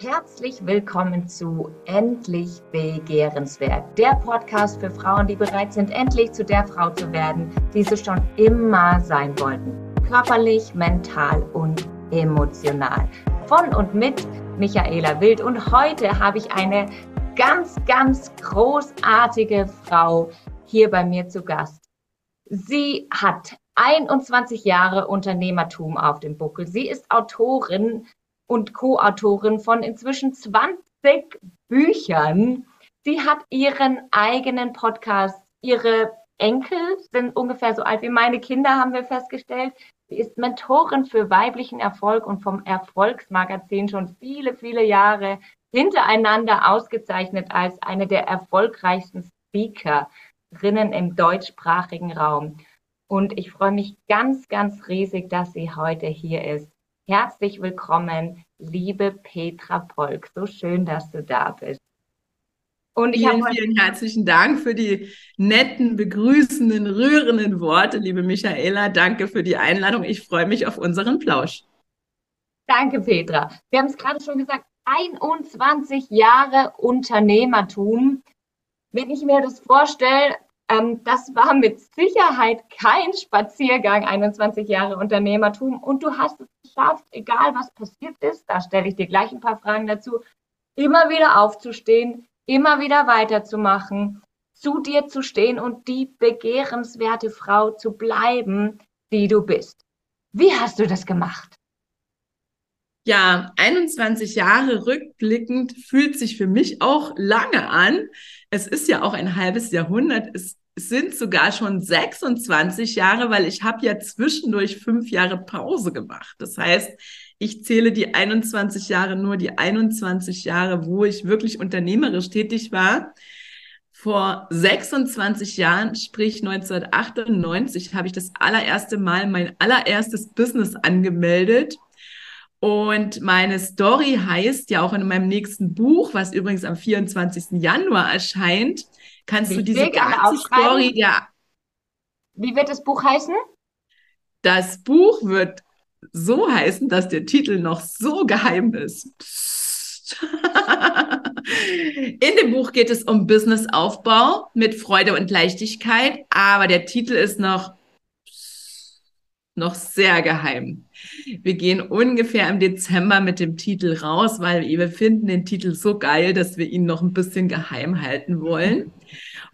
Herzlich willkommen zu Endlich Begehrenswert, der Podcast für Frauen, die bereit sind, endlich zu der Frau zu werden, die sie schon immer sein wollten. Körperlich, mental und emotional. Von und mit Michaela Wild. Und heute habe ich eine ganz, ganz großartige Frau hier bei mir zu Gast. Sie hat 21 Jahre Unternehmertum auf dem Buckel. Sie ist Autorin und Co-Autorin von inzwischen 20 Büchern. Sie hat ihren eigenen Podcast. Ihre Enkel sind ungefähr so alt wie meine Kinder, haben wir festgestellt. Sie ist Mentorin für weiblichen Erfolg und vom Erfolgsmagazin schon viele, viele Jahre hintereinander ausgezeichnet als eine der erfolgreichsten Speakerinnen im deutschsprachigen Raum. Und ich freue mich ganz, ganz riesig, dass sie heute hier ist. Herzlich willkommen, liebe Petra Polk. So schön, dass du da bist. Und ich vielen, vielen herzlichen Dank für die netten, begrüßenden, rührenden Worte, liebe Michaela. Danke für die Einladung. Ich freue mich auf unseren Plausch. Danke, Petra. Wir haben es gerade schon gesagt, 21 Jahre Unternehmertum. Wenn ich mir das vorstelle, ähm, das war mit Sicherheit kein Spaziergang, 21 Jahre Unternehmertum. Und du hast es geschafft, egal was passiert ist, da stelle ich dir gleich ein paar Fragen dazu, immer wieder aufzustehen, immer wieder weiterzumachen, zu dir zu stehen und die begehrenswerte Frau zu bleiben, die du bist. Wie hast du das gemacht? Ja, 21 Jahre rückblickend fühlt sich für mich auch lange an. Es ist ja auch ein halbes Jahrhundert. Es sind sogar schon 26 Jahre, weil ich habe ja zwischendurch fünf Jahre Pause gemacht. Das heißt, ich zähle die 21 Jahre nur die 21 Jahre, wo ich wirklich unternehmerisch tätig war. Vor 26 Jahren, sprich 1998, habe ich das allererste Mal mein allererstes Business angemeldet. Und meine Story heißt ja auch in meinem nächsten Buch, was übrigens am 24. Januar erscheint, kannst du diese ganze Story ja. Wie wird das Buch heißen? Das Buch wird so heißen, dass der Titel noch so geheim ist. In dem Buch geht es um Businessaufbau mit Freude und Leichtigkeit, aber der Titel ist noch noch sehr geheim. Wir gehen ungefähr im Dezember mit dem Titel raus, weil wir finden den Titel so geil, dass wir ihn noch ein bisschen geheim halten wollen.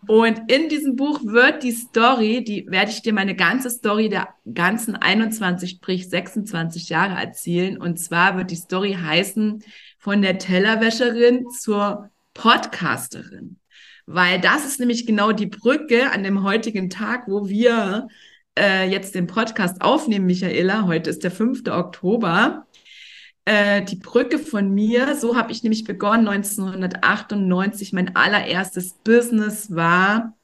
Und in diesem Buch wird die Story, die werde ich dir meine ganze Story der ganzen 21, sprich 26 Jahre erzählen. Und zwar wird die Story heißen von der Tellerwäscherin zur Podcasterin. Weil das ist nämlich genau die Brücke an dem heutigen Tag, wo wir äh, jetzt den Podcast aufnehmen, Michaela. Heute ist der 5. Oktober. Äh, die Brücke von mir, so habe ich nämlich begonnen 1998. Mein allererstes Business war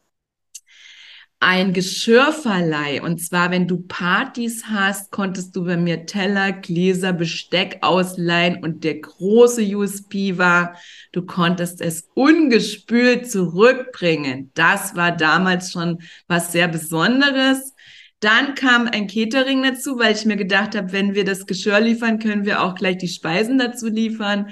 ein Geschirrverleih. Und zwar, wenn du Partys hast, konntest du bei mir Teller, Gläser, Besteck ausleihen. Und der große USP war, du konntest es ungespült zurückbringen. Das war damals schon was sehr Besonderes. Dann kam ein Catering dazu, weil ich mir gedacht habe, wenn wir das Geschirr liefern, können wir auch gleich die Speisen dazu liefern.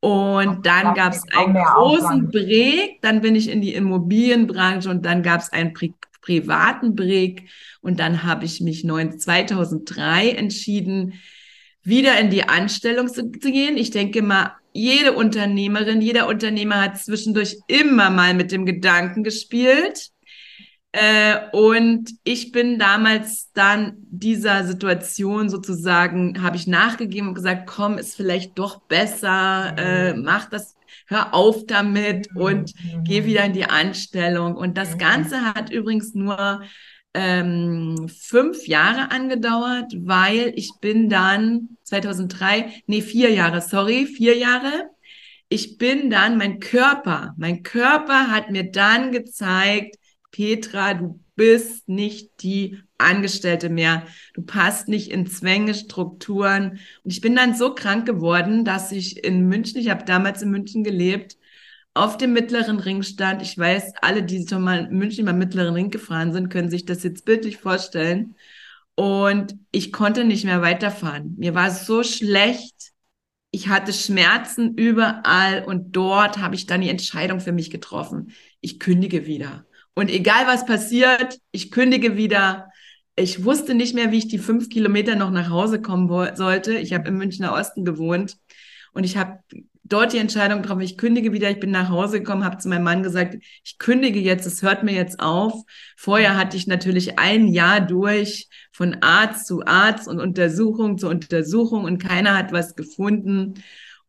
Und dann gab es einen großen Break, dann bin ich in die Immobilienbranche und dann gab es einen Pri privaten Break und dann habe ich mich 2003 entschieden, wieder in die Anstellung zu, zu gehen. Ich denke mal, jede Unternehmerin, jeder Unternehmer hat zwischendurch immer mal mit dem Gedanken gespielt. Äh, und ich bin damals dann dieser Situation sozusagen, habe ich nachgegeben und gesagt, komm, ist vielleicht doch besser, äh, mhm. mach das, hör auf damit mhm. und mhm. geh wieder in die Anstellung. Und das Ganze hat übrigens nur ähm, fünf Jahre angedauert, weil ich bin dann 2003, nee, vier Jahre, sorry, vier Jahre. Ich bin dann, mein Körper, mein Körper hat mir dann gezeigt, Petra, du bist nicht die Angestellte mehr. Du passt nicht in Zwänge, Strukturen. Und ich bin dann so krank geworden, dass ich in München, ich habe damals in München gelebt, auf dem mittleren Ring stand. Ich weiß, alle, die schon mal in München beim mittleren Ring gefahren sind, können sich das jetzt bildlich vorstellen. Und ich konnte nicht mehr weiterfahren. Mir war so schlecht. ich hatte Schmerzen überall und dort habe ich dann die Entscheidung für mich getroffen. Ich kündige wieder. Und egal was passiert, ich kündige wieder. Ich wusste nicht mehr, wie ich die fünf Kilometer noch nach Hause kommen sollte. Ich habe im Münchner Osten gewohnt und ich habe dort die Entscheidung getroffen, ich kündige wieder, ich bin nach Hause gekommen, habe zu meinem Mann gesagt, ich kündige jetzt, es hört mir jetzt auf. Vorher hatte ich natürlich ein Jahr durch von Arzt zu Arzt und Untersuchung zu Untersuchung und keiner hat was gefunden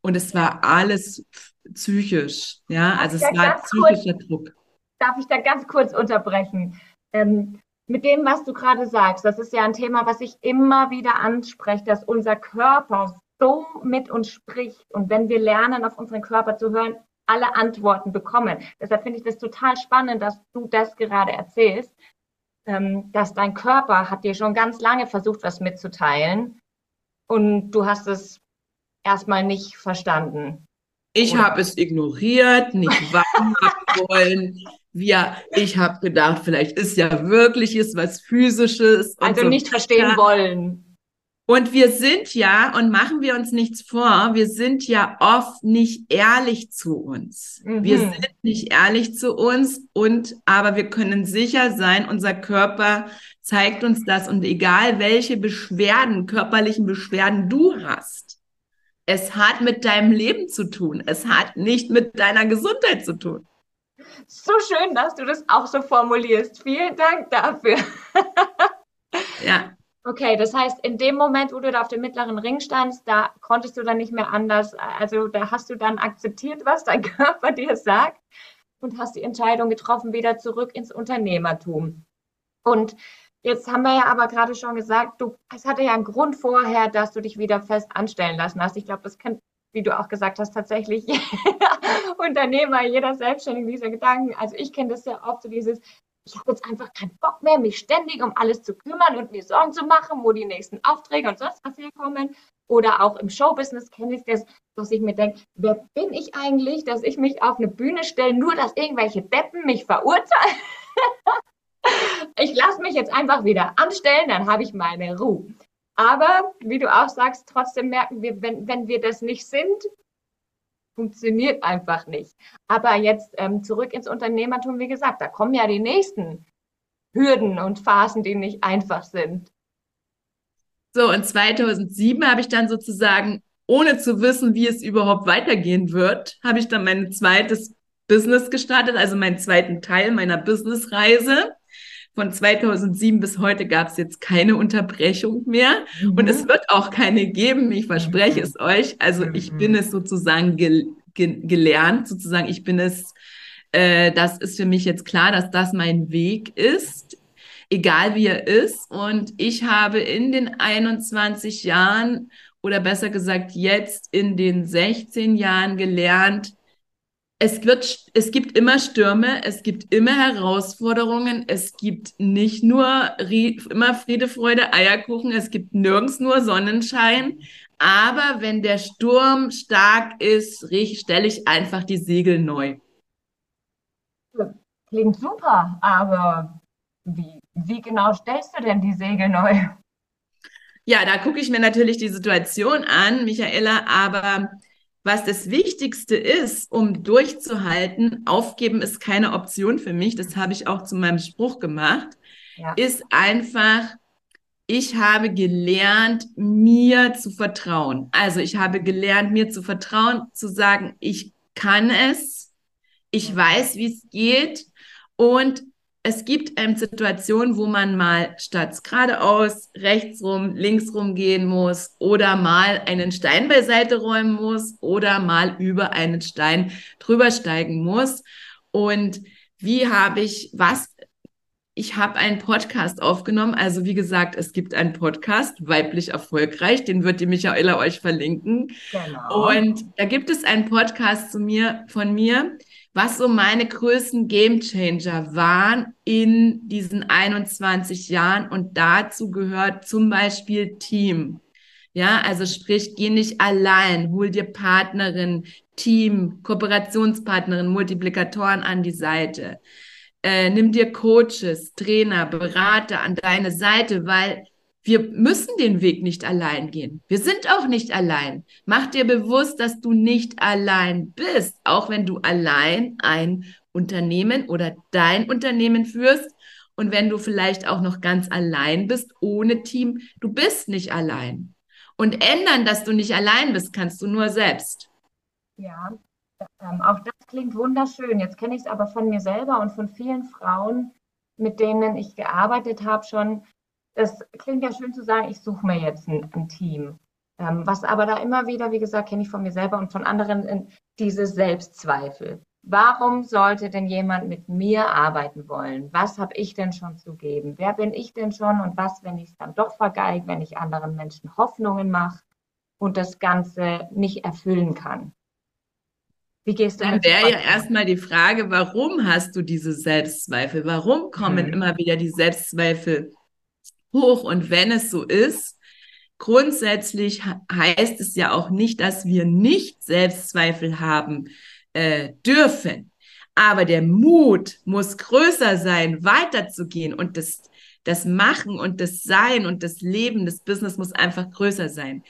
und es war alles psychisch, ja, also es war psychischer Druck. Darf ich da ganz kurz unterbrechen? Ähm, mit dem, was du gerade sagst, das ist ja ein Thema, was ich immer wieder anspreche, dass unser Körper so mit uns spricht und wenn wir lernen, auf unseren Körper zu hören, alle Antworten bekommen. Deshalb finde ich das total spannend, dass du das gerade erzählst, ähm, dass dein Körper hat dir schon ganz lange versucht, was mitzuteilen und du hast es erstmal nicht verstanden. Ich habe es ignoriert, nicht wahrhaben wollen. Wir, ich habe gedacht, vielleicht ist ja wirkliches was Physisches. Also so nicht verstehen wollen. Und wir sind ja, und machen wir uns nichts vor, wir sind ja oft nicht ehrlich zu uns. Mhm. Wir sind nicht ehrlich zu uns und, aber wir können sicher sein, unser Körper zeigt uns das und egal welche Beschwerden, körperlichen Beschwerden du hast, es hat mit deinem Leben zu tun. Es hat nicht mit deiner Gesundheit zu tun. So schön, dass du das auch so formulierst. Vielen Dank dafür. ja. Okay, das heißt, in dem Moment, wo du da auf dem mittleren Ring standst, da konntest du dann nicht mehr anders. Also da hast du dann akzeptiert, was dein Körper dir sagt und hast die Entscheidung getroffen, wieder zurück ins Unternehmertum. Und jetzt haben wir ja aber gerade schon gesagt, du, es hatte ja einen Grund vorher, dass du dich wieder fest anstellen lassen hast. Ich glaube, das kennt, wie du auch gesagt hast, tatsächlich jeder Unternehmer, jeder Selbstständige, dieser Gedanken. Also ich kenne das ja oft so dieses, ich habe jetzt einfach keinen Bock mehr, mich ständig um alles zu kümmern und mir Sorgen zu machen, wo die nächsten Aufträge und sonst was herkommen. Oder auch im Showbusiness kenne ich das, dass ich mir denke, wer bin ich eigentlich, dass ich mich auf eine Bühne stelle, nur dass irgendwelche Deppen mich verurteilen? ich lasse mich jetzt einfach wieder anstellen, dann habe ich meine Ruhe. Aber wie du auch sagst, trotzdem merken wir, wenn, wenn wir das nicht sind, funktioniert einfach nicht. Aber jetzt ähm, zurück ins Unternehmertum, wie gesagt, da kommen ja die nächsten Hürden und Phasen, die nicht einfach sind. So, und 2007 habe ich dann sozusagen, ohne zu wissen, wie es überhaupt weitergehen wird, habe ich dann mein zweites Business gestartet, also meinen zweiten Teil meiner Businessreise. Von 2007 bis heute gab es jetzt keine Unterbrechung mehr mhm. und es wird auch keine geben. Ich verspreche mhm. es euch. Also ich bin es sozusagen ge ge gelernt, sozusagen. Ich bin es. Äh, das ist für mich jetzt klar, dass das mein Weg ist, egal wie er ist. Und ich habe in den 21 Jahren oder besser gesagt jetzt in den 16 Jahren gelernt, es wird, es gibt immer Stürme, es gibt immer Herausforderungen, es gibt nicht nur immer Friede, Freude, Eierkuchen, es gibt nirgends nur Sonnenschein. Aber wenn der Sturm stark ist, stelle ich einfach die Segel neu. Klingt super, aber wie, wie genau stellst du denn die Segel neu? Ja, da gucke ich mir natürlich die Situation an, Michaela, aber was das Wichtigste ist, um durchzuhalten, aufgeben ist keine Option für mich, das habe ich auch zu meinem Spruch gemacht, ja. ist einfach, ich habe gelernt, mir zu vertrauen. Also ich habe gelernt, mir zu vertrauen, zu sagen, ich kann es, ich weiß, wie es geht und es gibt ähm, Situationen, wo man mal statt geradeaus, rechts rum, links rum gehen muss oder mal einen Stein beiseite räumen muss oder mal über einen Stein drüber steigen muss. Und wie habe ich was? Ich habe einen Podcast aufgenommen. Also wie gesagt, es gibt einen Podcast, weiblich erfolgreich, den wird die Michaela euch verlinken. Genau. Und da gibt es einen Podcast zu mir, von mir, was so meine größten Gamechanger waren in diesen 21 Jahren. Und dazu gehört zum Beispiel Team. Ja, also sprich, geh nicht allein, hol dir Partnerin, Team, Kooperationspartnerin, Multiplikatoren an die Seite. Äh, nimm dir Coaches, Trainer, Berater an deine Seite, weil wir müssen den Weg nicht allein gehen. Wir sind auch nicht allein. Mach dir bewusst, dass du nicht allein bist, auch wenn du allein ein Unternehmen oder dein Unternehmen führst. Und wenn du vielleicht auch noch ganz allein bist, ohne Team, du bist nicht allein. Und ändern, dass du nicht allein bist, kannst du nur selbst. Ja, ähm, auch das klingt wunderschön. Jetzt kenne ich es aber von mir selber und von vielen Frauen, mit denen ich gearbeitet habe, schon. Das klingt ja schön zu sagen, ich suche mir jetzt ein, ein Team. Ähm, was aber da immer wieder, wie gesagt, kenne ich von mir selber und von anderen, diese Selbstzweifel. Warum sollte denn jemand mit mir arbeiten wollen? Was habe ich denn schon zu geben? Wer bin ich denn schon? Und was, wenn ich es dann doch vergeige, wenn ich anderen Menschen Hoffnungen mache und das Ganze nicht erfüllen kann? Wie gehst du Dann wäre ja erstmal die Frage, warum hast du diese Selbstzweifel? Warum kommen hm. immer wieder die Selbstzweifel hoch? Und wenn es so ist, grundsätzlich heißt es ja auch nicht, dass wir nicht Selbstzweifel haben äh, dürfen. Aber der Mut muss größer sein, weiterzugehen und das, das Machen und das Sein und das Leben, das Business muss einfach größer sein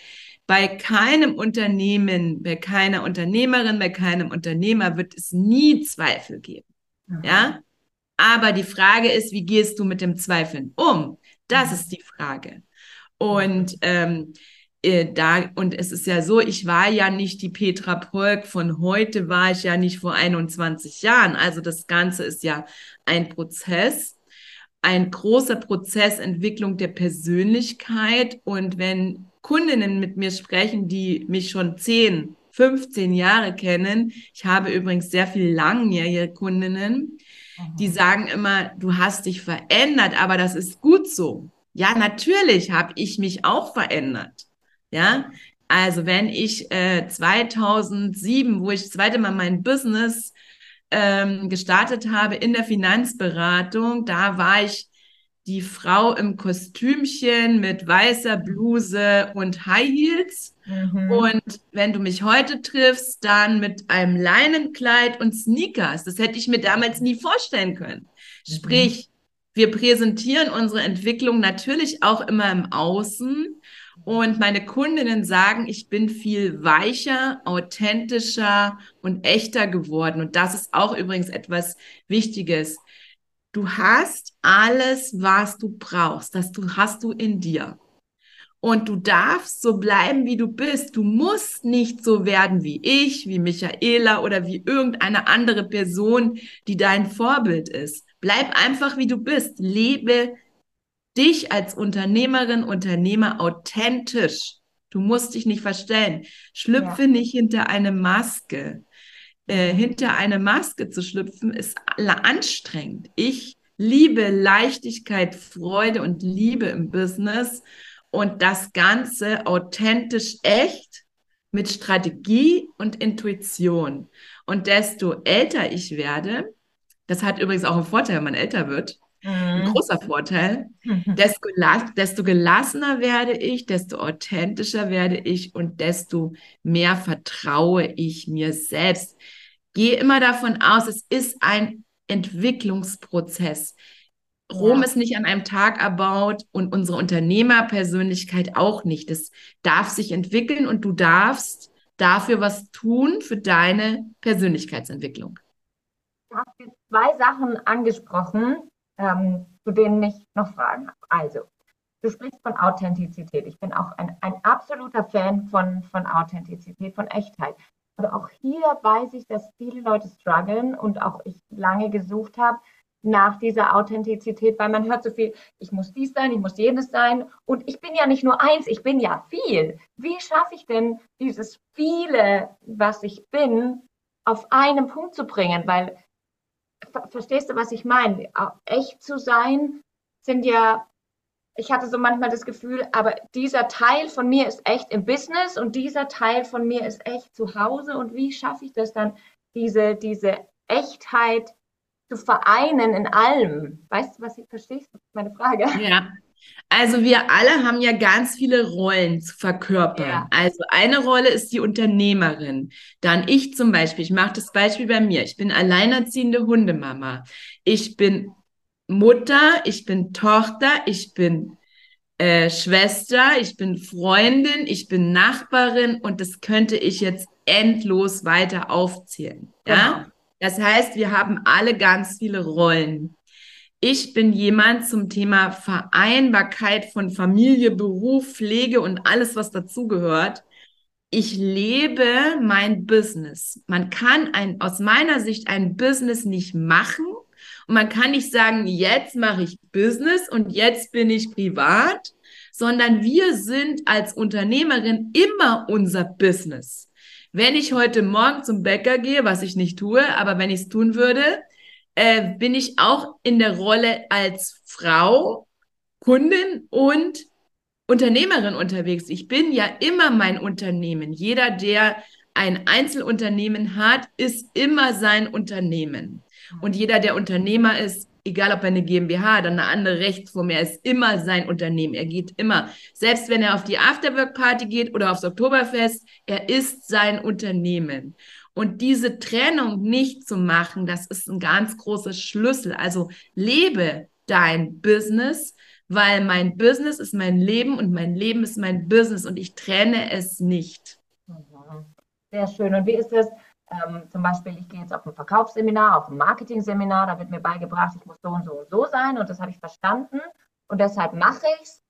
bei keinem Unternehmen, bei keiner Unternehmerin, bei keinem Unternehmer wird es nie Zweifel geben. Mhm. Ja? Aber die Frage ist, wie gehst du mit dem Zweifeln um? Das mhm. ist die Frage. Und ähm, äh, da, und es ist ja so, ich war ja nicht die Petra Polk von heute, war ich ja nicht vor 21 Jahren. Also das Ganze ist ja ein Prozess, ein großer Prozess Entwicklung der Persönlichkeit. Und wenn Kundinnen mit mir sprechen, die mich schon 10, 15 Jahre kennen. Ich habe übrigens sehr viel langjährige Kundinnen, die sagen immer, du hast dich verändert, aber das ist gut so. Ja, natürlich habe ich mich auch verändert. Ja, also wenn ich äh, 2007, wo ich das zweite Mal mein Business ähm, gestartet habe in der Finanzberatung, da war ich die Frau im Kostümchen mit weißer Bluse und High Heels. Mhm. Und wenn du mich heute triffst, dann mit einem Leinenkleid und Sneakers. Das hätte ich mir damals nie vorstellen können. Mhm. Sprich, wir präsentieren unsere Entwicklung natürlich auch immer im Außen. Und meine Kundinnen sagen, ich bin viel weicher, authentischer und echter geworden. Und das ist auch übrigens etwas Wichtiges. Du hast alles, was du brauchst. Das hast du in dir. Und du darfst so bleiben, wie du bist. Du musst nicht so werden wie ich, wie Michaela oder wie irgendeine andere Person, die dein Vorbild ist. Bleib einfach, wie du bist. Lebe dich als Unternehmerin, Unternehmer authentisch. Du musst dich nicht verstellen. Schlüpfe ja. nicht hinter eine Maske äh, hinter eine Maske zu schlüpfen, ist anstrengend. Ich liebe Leichtigkeit, Freude und Liebe im Business und das Ganze authentisch echt mit Strategie und Intuition. Und desto älter ich werde, das hat übrigens auch einen Vorteil, wenn man älter wird, mhm. ein großer Vorteil, mhm. desto, desto gelassener werde ich, desto authentischer werde ich und desto mehr vertraue ich mir selbst gehe immer davon aus, es ist ein Entwicklungsprozess. Rom ja. ist nicht an einem Tag erbaut und unsere Unternehmerpersönlichkeit auch nicht. Das darf sich entwickeln und du darfst dafür was tun für deine Persönlichkeitsentwicklung. Du hast jetzt zwei Sachen angesprochen, ähm, zu denen ich noch Fragen habe. Also, du sprichst von Authentizität. Ich bin auch ein, ein absoluter Fan von, von Authentizität, von Echtheit. Aber auch hier weiß ich, dass viele Leute strugglen und auch ich lange gesucht habe nach dieser Authentizität, weil man hört so viel, ich muss dies sein, ich muss jenes sein und ich bin ja nicht nur eins, ich bin ja viel. Wie schaffe ich denn dieses viele, was ich bin, auf einen Punkt zu bringen? Weil, verstehst du, was ich meine? Echt zu sein sind ja ich hatte so manchmal das Gefühl, aber dieser Teil von mir ist echt im Business und dieser Teil von mir ist echt zu Hause. Und wie schaffe ich das dann, diese, diese Echtheit zu vereinen in allem? Weißt du, was ich verstehst? Das ist meine Frage. Ja. Also wir alle haben ja ganz viele Rollen zu verkörpern. Ja. Also eine Rolle ist die Unternehmerin. Dann ich zum Beispiel, ich mache das Beispiel bei mir. Ich bin alleinerziehende Hundemama. Ich bin Mutter, ich bin Tochter, ich bin äh, Schwester, ich bin Freundin, ich bin Nachbarin und das könnte ich jetzt endlos weiter aufzählen. Ja? Genau. Das heißt, wir haben alle ganz viele Rollen. Ich bin jemand zum Thema Vereinbarkeit von Familie, Beruf, Pflege und alles, was dazugehört. Ich lebe mein Business. Man kann ein, aus meiner Sicht ein Business nicht machen und man kann nicht sagen, jetzt mache ich Business und jetzt bin ich privat, sondern wir sind als Unternehmerin immer unser Business. Wenn ich heute Morgen zum Bäcker gehe, was ich nicht tue, aber wenn ich es tun würde, äh, bin ich auch in der Rolle als Frau, Kundin und Unternehmerin unterwegs. Ich bin ja immer mein Unternehmen. Jeder, der ein Einzelunternehmen hat, ist immer sein Unternehmen. Und jeder, der Unternehmer ist, egal ob er eine GmbH oder eine andere Rechtsform, er ist immer sein Unternehmen. Er geht immer, selbst wenn er auf die Afterwork-Party geht oder aufs Oktoberfest, er ist sein Unternehmen. Und diese Trennung nicht zu machen, das ist ein ganz großer Schlüssel. Also lebe dein Business, weil mein Business ist mein Leben und mein Leben ist mein Business und ich trenne es nicht. Sehr schön. Und wie ist es? Ähm, zum Beispiel, ich gehe jetzt auf ein Verkaufsseminar, auf ein Marketing-Seminar, da wird mir beigebracht, ich muss so und so und so sein und das habe ich verstanden und deshalb mache ich es.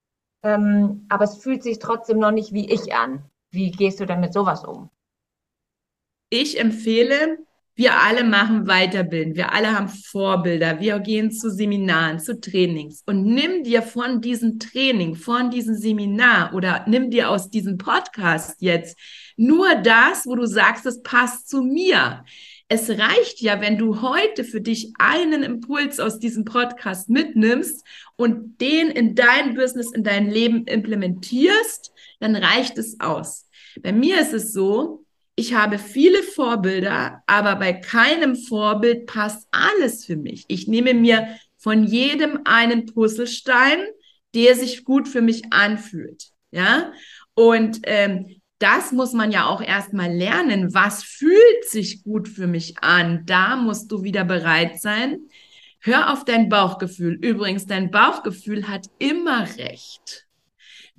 Ähm, aber es fühlt sich trotzdem noch nicht wie ich an. Wie gehst du denn mit sowas um? Ich empfehle, wir alle machen Weiterbilden, wir alle haben Vorbilder, wir gehen zu Seminaren, zu Trainings und nimm dir von diesem Training, von diesem Seminar oder nimm dir aus diesem Podcast jetzt nur das, wo du sagst, es passt zu mir. Es reicht ja, wenn du heute für dich einen Impuls aus diesem Podcast mitnimmst und den in dein Business, in dein Leben implementierst, dann reicht es aus. Bei mir ist es so, ich habe viele Vorbilder, aber bei keinem Vorbild passt alles für mich. Ich nehme mir von jedem einen Puzzlestein, der sich gut für mich anfühlt. Ja, und ähm, das muss man ja auch erstmal lernen. Was fühlt sich gut für mich an? Da musst du wieder bereit sein. Hör auf dein Bauchgefühl. Übrigens, dein Bauchgefühl hat immer recht.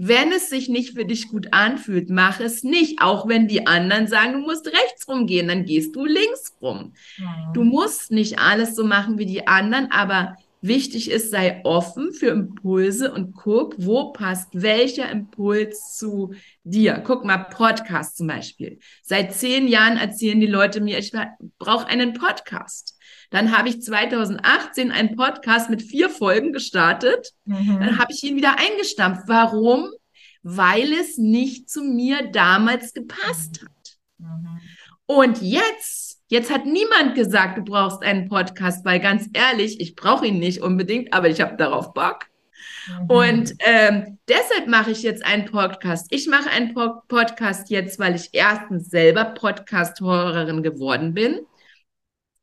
Wenn es sich nicht für dich gut anfühlt, mach es nicht. Auch wenn die anderen sagen, du musst rechts rumgehen, dann gehst du links rum. Ja. Du musst nicht alles so machen wie die anderen, aber wichtig ist, sei offen für Impulse und guck, wo passt welcher Impuls zu dir. Guck mal, Podcast zum Beispiel. Seit zehn Jahren erzählen die Leute mir, ich brauche einen Podcast. Dann habe ich 2018 einen Podcast mit vier Folgen gestartet. Mhm. Dann habe ich ihn wieder eingestampft. Warum? Weil es nicht zu mir damals gepasst hat. Mhm. Und jetzt, jetzt hat niemand gesagt, du brauchst einen Podcast, weil ganz ehrlich, ich brauche ihn nicht unbedingt, aber ich habe darauf Bock. Mhm. Und ähm, deshalb mache ich jetzt einen Podcast. Ich mache einen po Podcast jetzt, weil ich erstens selber Podcast-Hörerin geworden bin.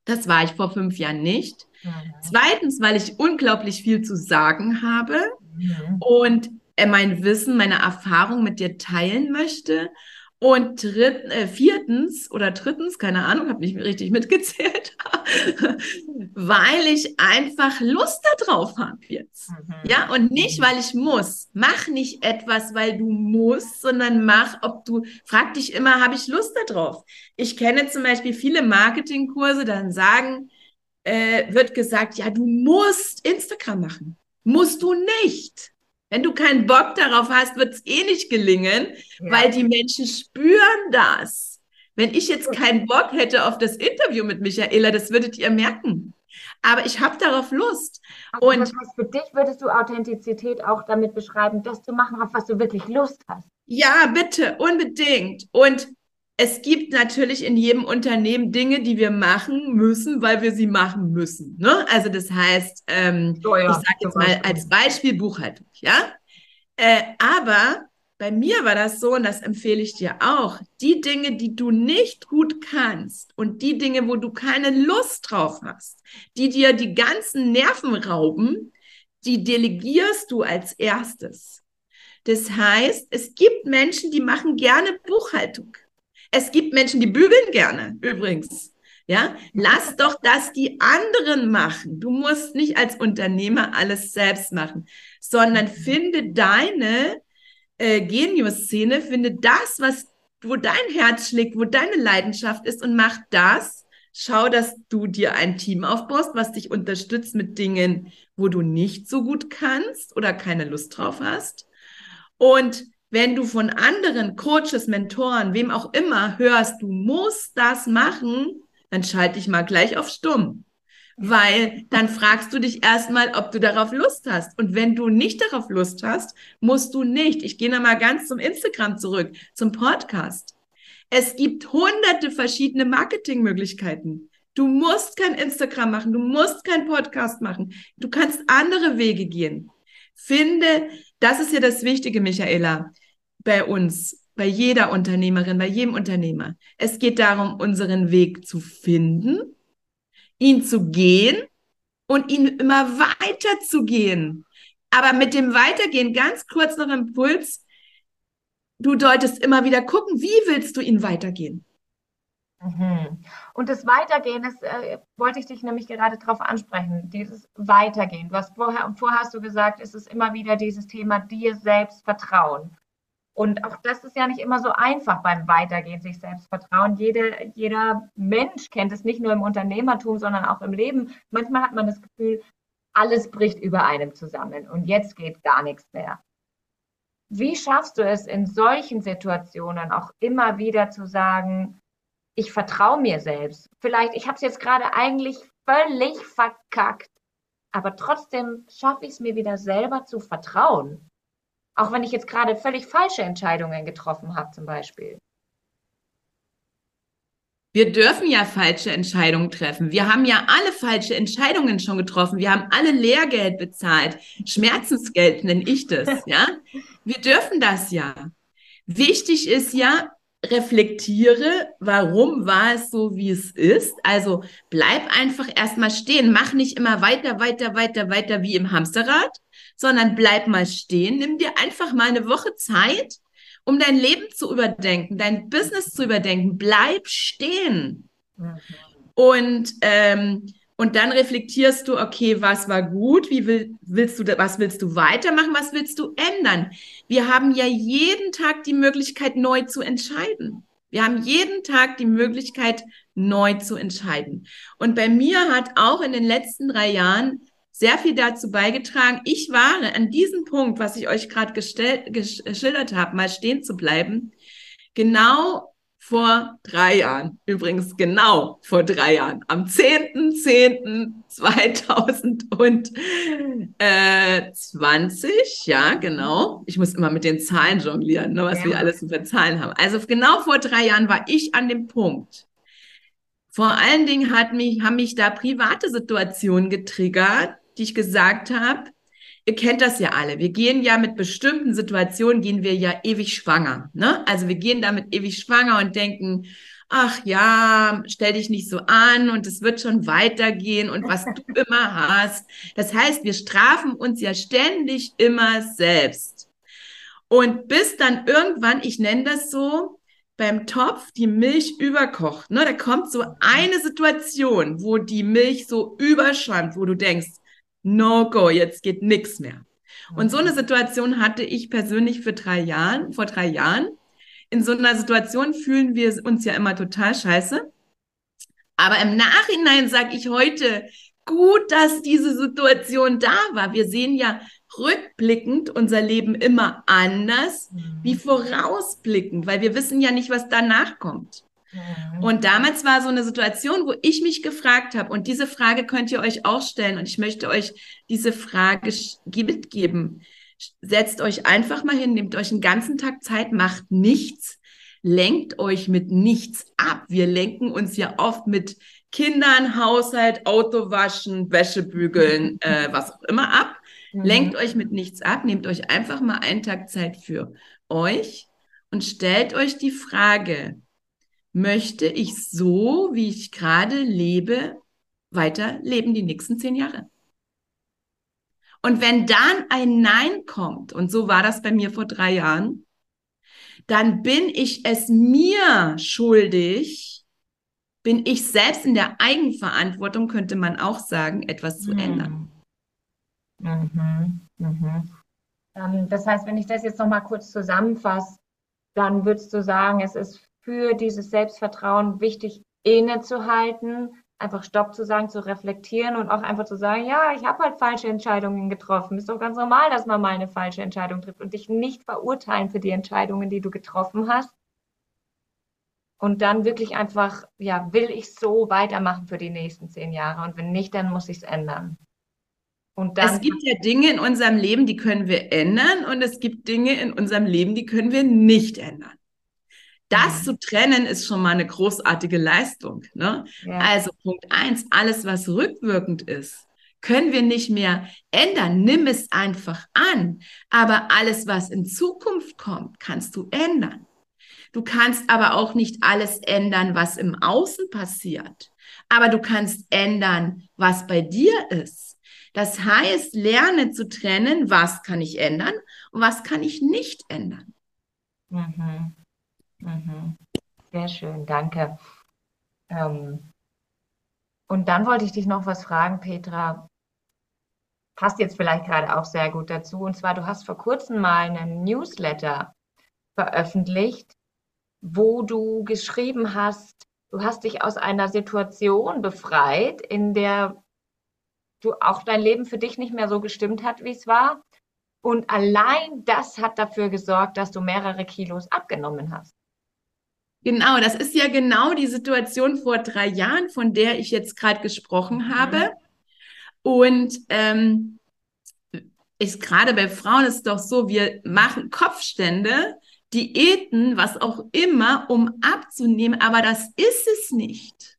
Das war ich vor fünf Jahren nicht. Mhm. Zweitens, weil ich unglaublich viel zu sagen habe mhm. und mein Wissen, meine Erfahrung mit dir teilen möchte. Und dritt, äh, viertens oder drittens, keine Ahnung, habe nicht richtig mitgezählt, weil ich einfach Lust darauf habe jetzt. Mhm. Ja, und nicht, weil ich muss. Mach nicht etwas, weil du musst, sondern mach, ob du, frag dich immer, habe ich Lust darauf? Ich kenne zum Beispiel viele Marketingkurse, dann sagen, äh, wird gesagt, ja, du musst Instagram machen. Musst du nicht. Wenn du keinen Bock darauf hast, wird es eh nicht gelingen, ja. weil die Menschen spüren das. Wenn ich jetzt keinen Bock hätte auf das Interview mit Michaela, das würdet ihr merken. Aber ich habe darauf Lust. Also und das heißt, für dich würdest du Authentizität auch damit beschreiben, das zu machen, auf was du wirklich Lust hast. Ja, bitte, unbedingt. Und es gibt natürlich in jedem Unternehmen Dinge, die wir machen müssen, weil wir sie machen müssen. Ne? Also das heißt, ähm, oh ja, ich sage jetzt mal als Beispiel Buchhaltung, ja. Äh, aber bei mir war das so, und das empfehle ich dir auch, die Dinge, die du nicht gut kannst und die Dinge, wo du keine Lust drauf hast, die dir die ganzen Nerven rauben, die delegierst du als erstes. Das heißt, es gibt Menschen, die machen gerne Buchhaltung. Es gibt Menschen, die bügeln gerne, übrigens. Ja, lass doch das die anderen machen. Du musst nicht als Unternehmer alles selbst machen, sondern finde deine äh, Genius-Szene, finde das, was, wo dein Herz schlägt, wo deine Leidenschaft ist und mach das. Schau, dass du dir ein Team aufbaust, was dich unterstützt mit Dingen, wo du nicht so gut kannst oder keine Lust drauf hast. Und wenn du von anderen Coaches, Mentoren, wem auch immer hörst, du musst das machen, dann schalte ich mal gleich auf stumm. Weil dann fragst du dich erstmal, ob du darauf Lust hast. Und wenn du nicht darauf Lust hast, musst du nicht. Ich gehe nochmal ganz zum Instagram zurück, zum Podcast. Es gibt hunderte verschiedene Marketingmöglichkeiten. Du musst kein Instagram machen, du musst kein Podcast machen. Du kannst andere Wege gehen. Finde, das ist ja das Wichtige, Michaela, bei uns bei jeder Unternehmerin, bei jedem Unternehmer. Es geht darum, unseren Weg zu finden, ihn zu gehen und ihn immer weiter zu gehen. Aber mit dem Weitergehen, ganz kurz noch Impuls, du deutest immer wieder gucken, wie willst du ihn weitergehen? Mhm. Und das Weitergehen, das äh, wollte ich dich nämlich gerade darauf ansprechen, dieses Weitergehen. Du hast vorher, vorher hast du gesagt, es ist immer wieder dieses Thema dir selbst vertrauen. Und auch das ist ja nicht immer so einfach beim Weitergehen, sich selbst vertrauen. Jede, jeder Mensch kennt es nicht nur im Unternehmertum, sondern auch im Leben. Manchmal hat man das Gefühl, alles bricht über einem zusammen und jetzt geht gar nichts mehr. Wie schaffst du es in solchen Situationen auch immer wieder zu sagen, ich vertraue mir selbst? Vielleicht, ich habe es jetzt gerade eigentlich völlig verkackt, aber trotzdem schaffe ich es mir wieder selber zu vertrauen. Auch wenn ich jetzt gerade völlig falsche Entscheidungen getroffen habe, zum Beispiel. Wir dürfen ja falsche Entscheidungen treffen. Wir haben ja alle falsche Entscheidungen schon getroffen. Wir haben alle Lehrgeld bezahlt. Schmerzensgeld nenne ich das, ja. Wir dürfen das ja. Wichtig ist ja, reflektiere, warum war es so, wie es ist. Also bleib einfach erstmal stehen. Mach nicht immer weiter, weiter, weiter, weiter wie im Hamsterrad, sondern bleib mal stehen. Nimm dir einfach mal eine Woche Zeit, um dein Leben zu überdenken, dein Business zu überdenken. Bleib stehen. Mhm. Und, ähm, und dann reflektierst du, okay, was war gut? Wie will, willst du, was willst du weitermachen? Was willst du ändern? Wir haben ja jeden Tag die Möglichkeit, neu zu entscheiden. Wir haben jeden Tag die Möglichkeit, neu zu entscheiden. Und bei mir hat auch in den letzten drei Jahren sehr viel dazu beigetragen. Ich war an diesem Punkt, was ich euch gerade geschildert habe, mal stehen zu bleiben, genau vor drei Jahren. Übrigens genau vor drei Jahren. Am 10.10.2020, ja, genau. Ich muss immer mit den Zahlen jonglieren, ne, was ja. wir alles für Zahlen haben. Also genau vor drei Jahren war ich an dem Punkt. Vor allen Dingen hat mich, haben mich da private Situationen getriggert, die ich gesagt habe, ihr kennt das ja alle. Wir gehen ja mit bestimmten Situationen, gehen wir ja ewig schwanger. Ne? Also wir gehen damit ewig schwanger und denken, ach ja, stell dich nicht so an und es wird schon weitergehen und was du immer hast. Das heißt, wir strafen uns ja ständig immer selbst. Und bis dann irgendwann, ich nenne das so, beim Topf die Milch überkocht. Ne? Da kommt so eine Situation, wo die Milch so überschäumt, wo du denkst, No-Go, jetzt geht nichts mehr. Und so eine Situation hatte ich persönlich für drei Jahren, vor drei Jahren. In so einer Situation fühlen wir uns ja immer total scheiße. Aber im Nachhinein sage ich heute, gut, dass diese Situation da war. Wir sehen ja rückblickend unser Leben immer anders mhm. wie vorausblickend, weil wir wissen ja nicht, was danach kommt. Mhm. Und damals war so eine Situation, wo ich mich gefragt habe, und diese Frage könnt ihr euch auch stellen, und ich möchte euch diese Frage mitgeben. Setzt euch einfach mal hin, nehmt euch einen ganzen Tag Zeit, macht nichts, lenkt euch mit nichts ab. Wir lenken uns ja oft mit Kindern, Haushalt, Autowaschen, Wäschebügeln, äh, was auch immer ab. Mhm. Lenkt euch mit nichts ab, nehmt euch einfach mal einen Tag Zeit für euch und stellt euch die Frage, möchte ich so, wie ich gerade lebe, weiter leben die nächsten zehn Jahre. Und wenn dann ein Nein kommt, und so war das bei mir vor drei Jahren, dann bin ich es mir schuldig, bin ich selbst in der Eigenverantwortung, könnte man auch sagen, etwas zu mhm. ändern. Mhm. Mhm. Ähm, das heißt, wenn ich das jetzt nochmal kurz zusammenfasse, dann würdest du sagen, es ist für dieses Selbstvertrauen wichtig, innezuhalten, einfach Stopp zu sagen, zu reflektieren und auch einfach zu sagen, ja, ich habe halt falsche Entscheidungen getroffen. Ist doch ganz normal, dass man mal eine falsche Entscheidung trifft und dich nicht verurteilen für die Entscheidungen, die du getroffen hast. Und dann wirklich einfach, ja, will ich so weitermachen für die nächsten zehn Jahre und wenn nicht, dann muss ich es ändern. Und dann es gibt ja Dinge in unserem Leben, die können wir ändern und es gibt Dinge in unserem Leben, die können wir nicht ändern. Das zu trennen ist schon mal eine großartige Leistung. Ne? Ja. Also Punkt eins, alles, was rückwirkend ist, können wir nicht mehr ändern. Nimm es einfach an. Aber alles, was in Zukunft kommt, kannst du ändern. Du kannst aber auch nicht alles ändern, was im Außen passiert. Aber du kannst ändern, was bei dir ist. Das heißt, lerne zu trennen, was kann ich ändern und was kann ich nicht ändern. Mhm. Mhm. Sehr schön, danke. Ähm, und dann wollte ich dich noch was fragen, Petra. Passt jetzt vielleicht gerade auch sehr gut dazu. Und zwar, du hast vor kurzem mal einen Newsletter veröffentlicht, wo du geschrieben hast, du hast dich aus einer Situation befreit, in der du auch dein Leben für dich nicht mehr so gestimmt hat, wie es war. Und allein das hat dafür gesorgt, dass du mehrere Kilos abgenommen hast. Genau, das ist ja genau die Situation vor drei Jahren, von der ich jetzt gerade gesprochen mhm. habe. Und ähm, ist gerade bei Frauen ist doch so, wir machen Kopfstände, Diäten, was auch immer, um abzunehmen, aber das ist es nicht.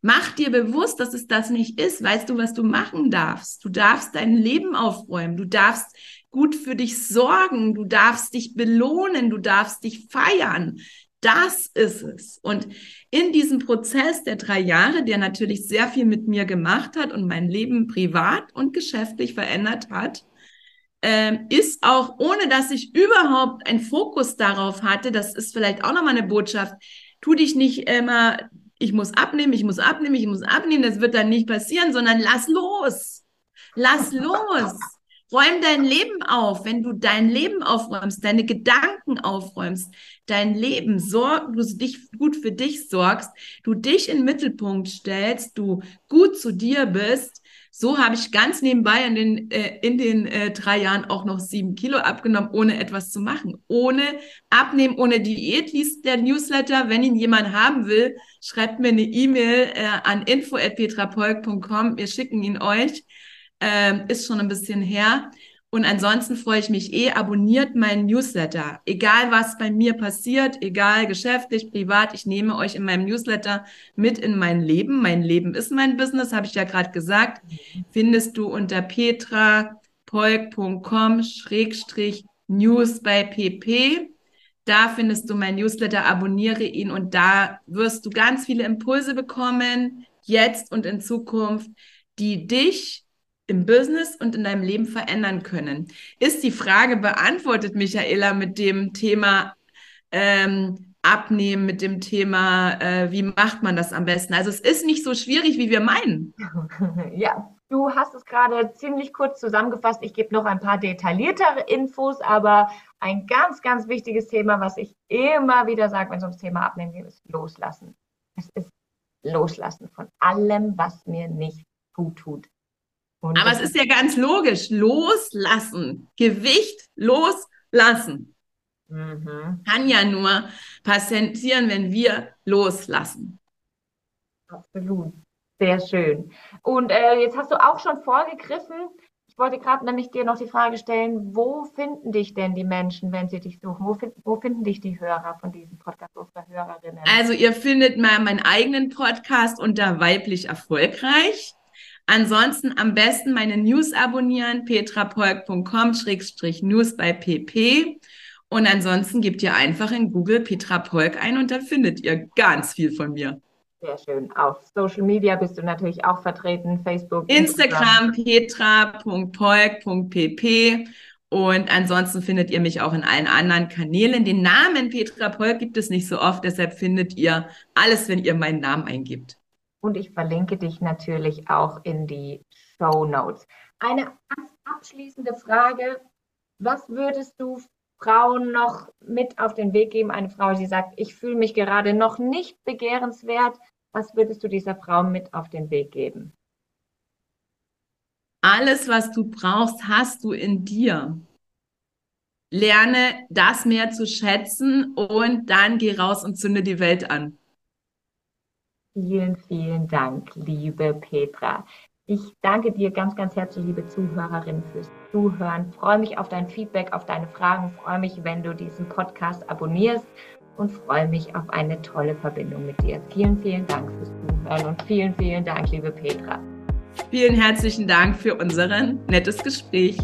Mach dir bewusst, dass es das nicht ist. Weißt du, was du machen darfst? Du darfst dein Leben aufräumen. Du darfst gut für dich sorgen. Du darfst dich belohnen. Du darfst dich feiern. Das ist es. Und in diesem Prozess der drei Jahre, der natürlich sehr viel mit mir gemacht hat und mein Leben privat und geschäftlich verändert hat, äh, ist auch, ohne dass ich überhaupt einen Fokus darauf hatte, das ist vielleicht auch nochmal eine Botschaft, tu dich nicht immer, ich muss abnehmen, ich muss abnehmen, ich muss abnehmen, das wird dann nicht passieren, sondern lass los. Lass los. Räum dein Leben auf. Wenn du dein Leben aufräumst, deine Gedanken aufräumst, dein Leben sorg, du dich gut für dich sorgst, du dich in den Mittelpunkt stellst, du gut zu dir bist, so habe ich ganz nebenbei in den, äh, in den äh, drei Jahren auch noch sieben Kilo abgenommen, ohne etwas zu machen. Ohne Abnehmen, ohne Diät liest der Newsletter. Wenn ihn jemand haben will, schreibt mir eine E-Mail äh, an info.petrapolk.com. Wir schicken ihn euch ähm, ist schon ein bisschen her. Und ansonsten freue ich mich eh, abonniert meinen Newsletter. Egal was bei mir passiert, egal geschäftlich, privat, ich nehme euch in meinem Newsletter mit in mein Leben. Mein Leben ist mein Business, habe ich ja gerade gesagt. Findest du unter petrapolk.com-news bei pp. Da findest du mein Newsletter, abonniere ihn und da wirst du ganz viele Impulse bekommen, jetzt und in Zukunft, die dich im Business und in deinem Leben verändern können. Ist die Frage beantwortet, Michaela, mit dem Thema ähm, Abnehmen, mit dem Thema, äh, wie macht man das am besten? Also es ist nicht so schwierig, wie wir meinen. Ja, du hast es gerade ziemlich kurz zusammengefasst. Ich gebe noch ein paar detailliertere Infos, aber ein ganz, ganz wichtiges Thema, was ich immer wieder sage, wenn es ums Thema Abnehmen geht, ist Loslassen. Es ist Loslassen von allem, was mir nicht gut tut. Und Aber es ist ja ganz logisch. Loslassen. Gewicht loslassen. Mhm. Kann ja nur passieren, wenn wir loslassen. Absolut. Sehr schön. Und äh, jetzt hast du auch schon vorgegriffen. Ich wollte gerade nämlich dir noch die Frage stellen, wo finden dich denn die Menschen, wenn sie dich suchen? Wo, find, wo finden dich die Hörer von diesem Podcast, unsere Hörerinnen? Also ihr findet mal meinen eigenen Podcast unter Weiblich Erfolgreich. Ansonsten am besten meine News abonnieren, petrapolk.com-news bei pp. Und ansonsten gebt ihr einfach in Google Petra Polk ein und dann findet ihr ganz viel von mir. Sehr schön. Auf Social Media bist du natürlich auch vertreten, Facebook, Instagram, Instagram. petra.polk.pp Und ansonsten findet ihr mich auch in allen anderen Kanälen. Den Namen Petra Polk gibt es nicht so oft, deshalb findet ihr alles, wenn ihr meinen Namen eingibt. Und ich verlinke dich natürlich auch in die Show Notes. Eine abschließende Frage. Was würdest du Frauen noch mit auf den Weg geben? Eine Frau, die sagt, ich fühle mich gerade noch nicht begehrenswert. Was würdest du dieser Frau mit auf den Weg geben? Alles, was du brauchst, hast du in dir. Lerne das mehr zu schätzen und dann geh raus und zünde die Welt an. Vielen, vielen Dank, liebe Petra. Ich danke dir ganz, ganz herzlich, liebe Zuhörerin, fürs Zuhören. Freue mich auf dein Feedback, auf deine Fragen. Freue mich, wenn du diesen Podcast abonnierst und freue mich auf eine tolle Verbindung mit dir. Vielen, vielen Dank fürs Zuhören und vielen, vielen Dank, liebe Petra. Vielen herzlichen Dank für unser nettes Gespräch.